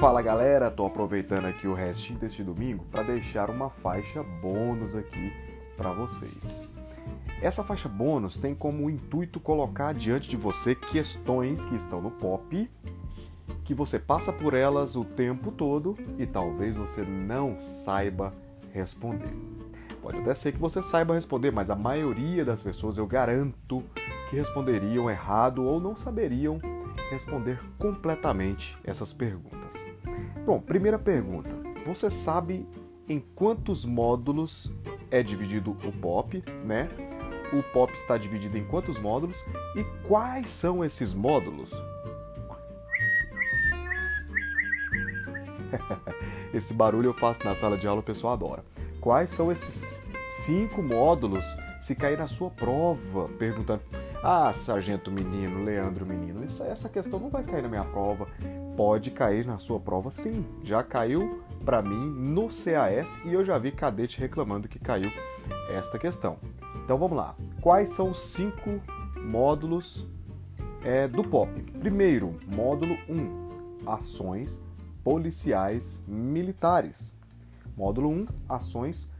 Fala galera, tô aproveitando aqui o restinho deste domingo para deixar uma faixa bônus aqui para vocês. Essa faixa bônus tem como intuito colocar diante de você questões que estão no pop, que você passa por elas o tempo todo e talvez você não saiba responder. Pode até ser que você saiba responder, mas a maioria das pessoas eu garanto que responderiam errado ou não saberiam responder completamente essas perguntas. Bom, primeira pergunta: você sabe em quantos módulos é dividido o POP, né? O POP está dividido em quantos módulos e quais são esses módulos? Esse barulho eu faço na sala de aula, o pessoal adora. Quais são esses cinco módulos se cair na sua prova? Perguntando, ah, sargento menino, Leandro menino, essa questão não vai cair na minha prova. Pode cair na sua prova sim. Já caiu para mim no CAS e eu já vi cadete reclamando que caiu esta questão. Então vamos lá. Quais são os cinco módulos é, do POP? Primeiro, módulo 1, ações policiais militares. Módulo 1, ações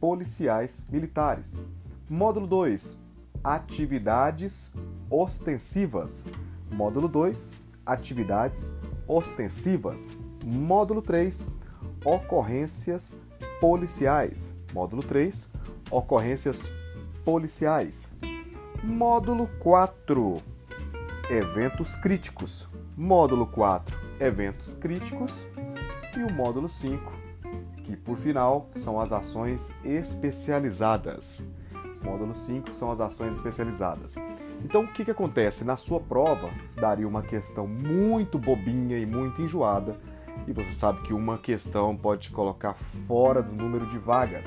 policiais militares. Módulo 2, atividades ostensivas. Módulo 2, atividades ostensivas. Módulo 3, ocorrências policiais. Módulo 3, ocorrências policiais. Módulo 4, eventos críticos. Módulo 4, eventos críticos. E o módulo 5, que por final são as ações especializadas. Módulo 5 são as ações especializadas. Então, o que, que acontece? Na sua prova, daria uma questão muito bobinha e muito enjoada, e você sabe que uma questão pode te colocar fora do número de vagas.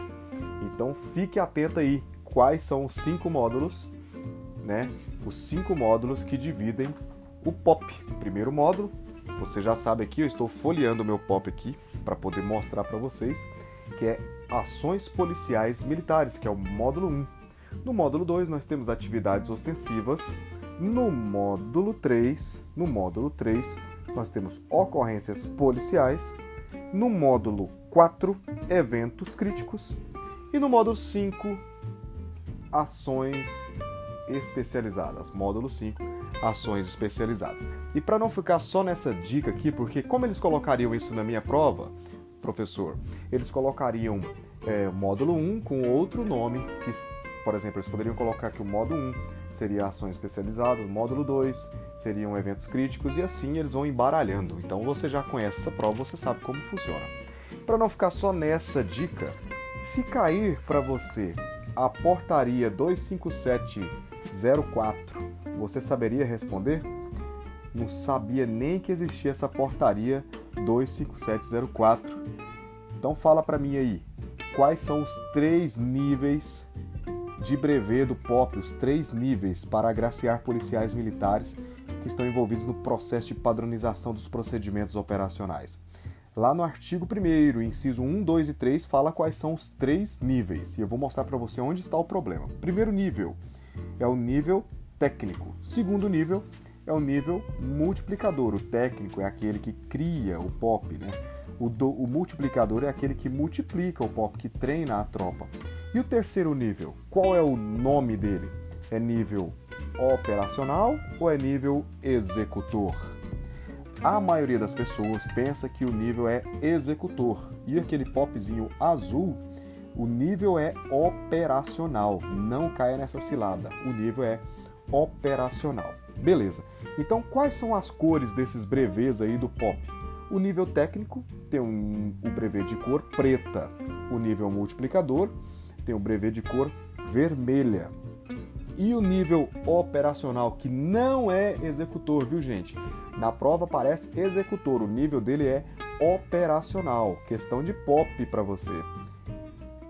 Então, fique atento aí quais são os cinco módulos, né? Os cinco módulos que dividem o POP. Primeiro módulo, você já sabe aqui, eu estou folheando o meu POP aqui para poder mostrar para vocês, que é Ações Policiais Militares, que é o módulo 1. No módulo 2 nós temos atividades ostensivas. No módulo 3, no módulo 3, nós temos ocorrências policiais. No módulo 4, eventos críticos. E no módulo 5, ações especializadas. Módulo 5, ações especializadas. E para não ficar só nessa dica aqui, porque como eles colocariam isso na minha prova, professor, eles colocariam é, módulo 1 com outro nome que por exemplo, eles poderiam colocar que o módulo 1 seria ações especializadas, o módulo 2 seriam eventos críticos e assim eles vão embaralhando. Então você já conhece essa prova, você sabe como funciona. Para não ficar só nessa dica, se cair para você a portaria 25704, você saberia responder? Não sabia nem que existia essa portaria 25704. Então fala para mim aí, quais são os três níveis de brevet do POP, os três níveis para agraciar policiais militares que estão envolvidos no processo de padronização dos procedimentos operacionais. Lá no artigo 1, inciso 1, 2 e 3, fala quais são os três níveis e eu vou mostrar para você onde está o problema. Primeiro nível é o nível técnico. Segundo nível é o nível multiplicador. O técnico é aquele que cria o POP, né? O, do, o multiplicador é aquele que multiplica o POP, que treina a tropa. E o terceiro nível, qual é o nome dele? É nível operacional ou é nível executor? A maioria das pessoas pensa que o nível é executor e aquele popzinho azul, o nível é operacional. Não caia nessa cilada. O nível é operacional. Beleza. Então, quais são as cores desses brevês aí do pop? O nível técnico tem um, o brevet de cor preta. O nível multiplicador tem o brevet de cor vermelha. E o nível operacional, que não é executor, viu gente? Na prova aparece executor, o nível dele é operacional. Questão de pop para você.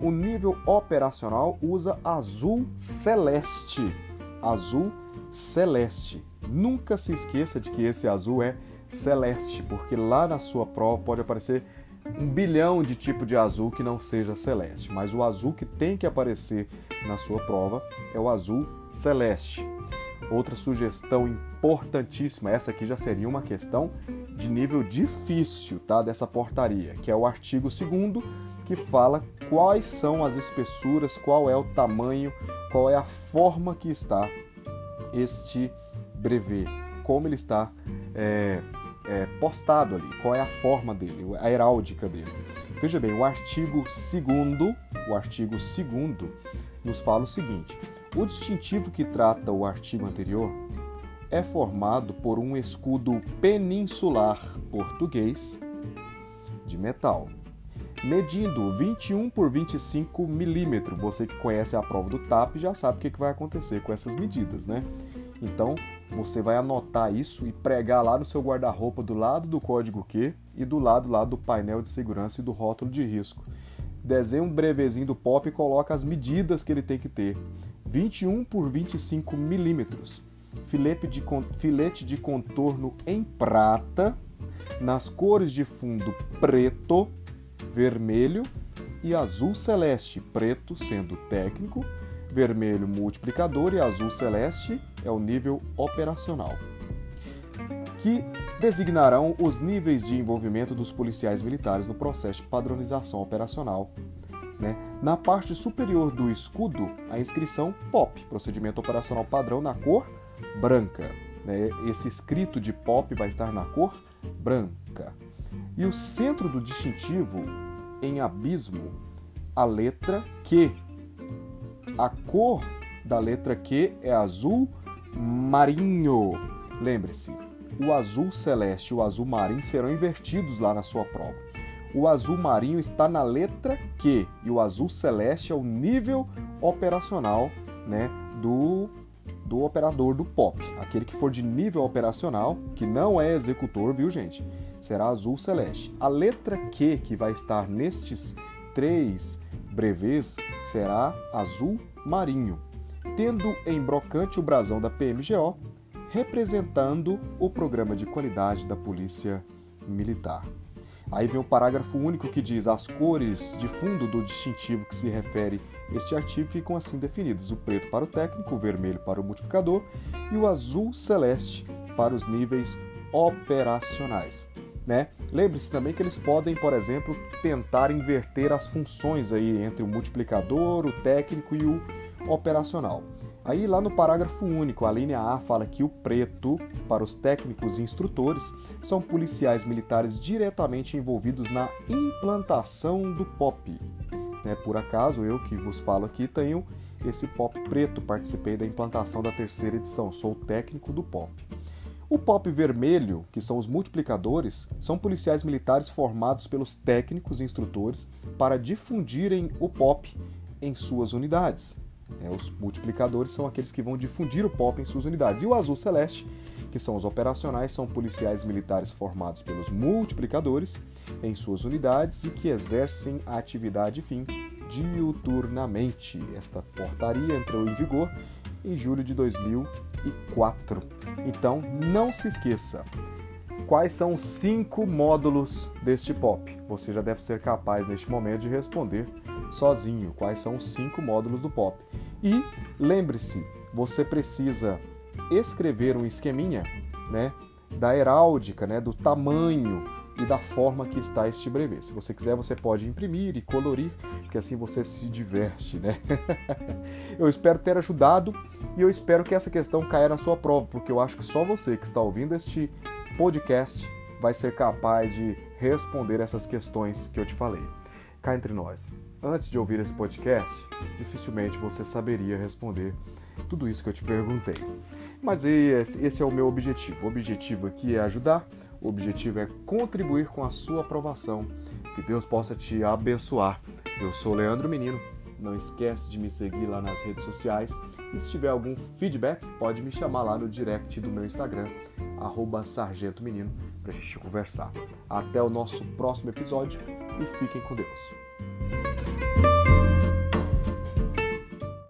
O nível operacional usa azul celeste. Azul celeste. Nunca se esqueça de que esse azul é celeste, porque lá na sua prova pode aparecer um bilhão de tipo de azul que não seja celeste, mas o azul que tem que aparecer na sua prova é o azul celeste. Outra sugestão importantíssima, essa aqui já seria uma questão de nível difícil, tá? Dessa portaria, que é o artigo 2 que fala quais são as espessuras, qual é o tamanho, qual é a forma que está este brevet, como ele está é, é, postado ali, qual é a forma dele, a heráldica dele. Veja bem, o artigo 2 o artigo 2 nos fala o seguinte: o distintivo que trata o artigo anterior é formado por um escudo peninsular português de metal, medindo 21 por 25 milímetros. Você que conhece a prova do TAP já sabe o que vai acontecer com essas medidas, né? Então, você vai anotar isso e pregar lá no seu guarda-roupa do lado do código Q e do lado lá do painel de segurança e do rótulo de risco. Desenha um brevezinho do pop e coloca as medidas que ele tem que ter. 21 por 25 milímetros. Filete de, filete de contorno em prata, nas cores de fundo preto, vermelho e azul celeste, preto sendo técnico, vermelho multiplicador e azul celeste é o nível operacional, que designarão os níveis de envolvimento dos policiais militares no processo de padronização operacional. Né? Na parte superior do escudo, a inscrição POP, procedimento operacional padrão na cor branca. Né? Esse escrito de POP vai estar na cor branca. E o centro do distintivo, em abismo, a letra Q. A cor da letra Q é azul marinho. Lembre-se, o azul celeste e o azul marinho serão invertidos lá na sua prova. O azul marinho está na letra Q e o azul celeste é o nível operacional né, do, do operador do POP. Aquele que for de nível operacional, que não é executor, viu gente? Será azul celeste. A letra Q que vai estar nestes três brevês será azul marinho tendo em brocante o brasão da PMGO, representando o programa de qualidade da Polícia Militar. Aí vem o parágrafo único que diz: as cores de fundo do distintivo que se refere este artigo ficam assim definidas: o preto para o técnico, o vermelho para o multiplicador e o azul celeste para os níveis operacionais. Né? Lembre-se também que eles podem, por exemplo, tentar inverter as funções aí entre o multiplicador, o técnico e o operacional. Aí lá no parágrafo único, a linha A fala que o preto, para os técnicos e instrutores, são policiais militares diretamente envolvidos na implantação do POP. Né, por acaso, eu que vos falo aqui tenho esse POP preto, participei da implantação da terceira edição, sou técnico do POP. O POP vermelho, que são os multiplicadores, são policiais militares formados pelos técnicos e instrutores para difundirem o POP em suas unidades. É, os multiplicadores são aqueles que vão difundir o POP em suas unidades. E o azul celeste, que são os operacionais, são policiais militares formados pelos multiplicadores em suas unidades e que exercem a atividade fim diuturnamente. Esta portaria entrou em vigor em julho de 2004. Então, não se esqueça. Quais são os cinco módulos deste POP? Você já deve ser capaz neste momento de responder sozinho quais são os cinco módulos do POP. E lembre-se, você precisa escrever um esqueminha né, da heráldica, né, do tamanho e da forma que está este brevet. Se você quiser, você pode imprimir e colorir, porque assim você se diverte, né? eu espero ter ajudado e eu espero que essa questão caia na sua prova, porque eu acho que só você que está ouvindo este podcast vai ser capaz de responder essas questões que eu te falei. Cá entre nós antes de ouvir esse podcast, dificilmente você saberia responder tudo isso que eu te perguntei. Mas esse é o meu objetivo. O objetivo aqui é ajudar, o objetivo é contribuir com a sua aprovação. Que Deus possa te abençoar. Eu sou Leandro Menino. Não esquece de me seguir lá nas redes sociais. E se tiver algum feedback, pode me chamar lá no direct do meu Instagram, arroba Sargento Menino, para a gente conversar. Até o nosso próximo episódio e fiquem com Deus.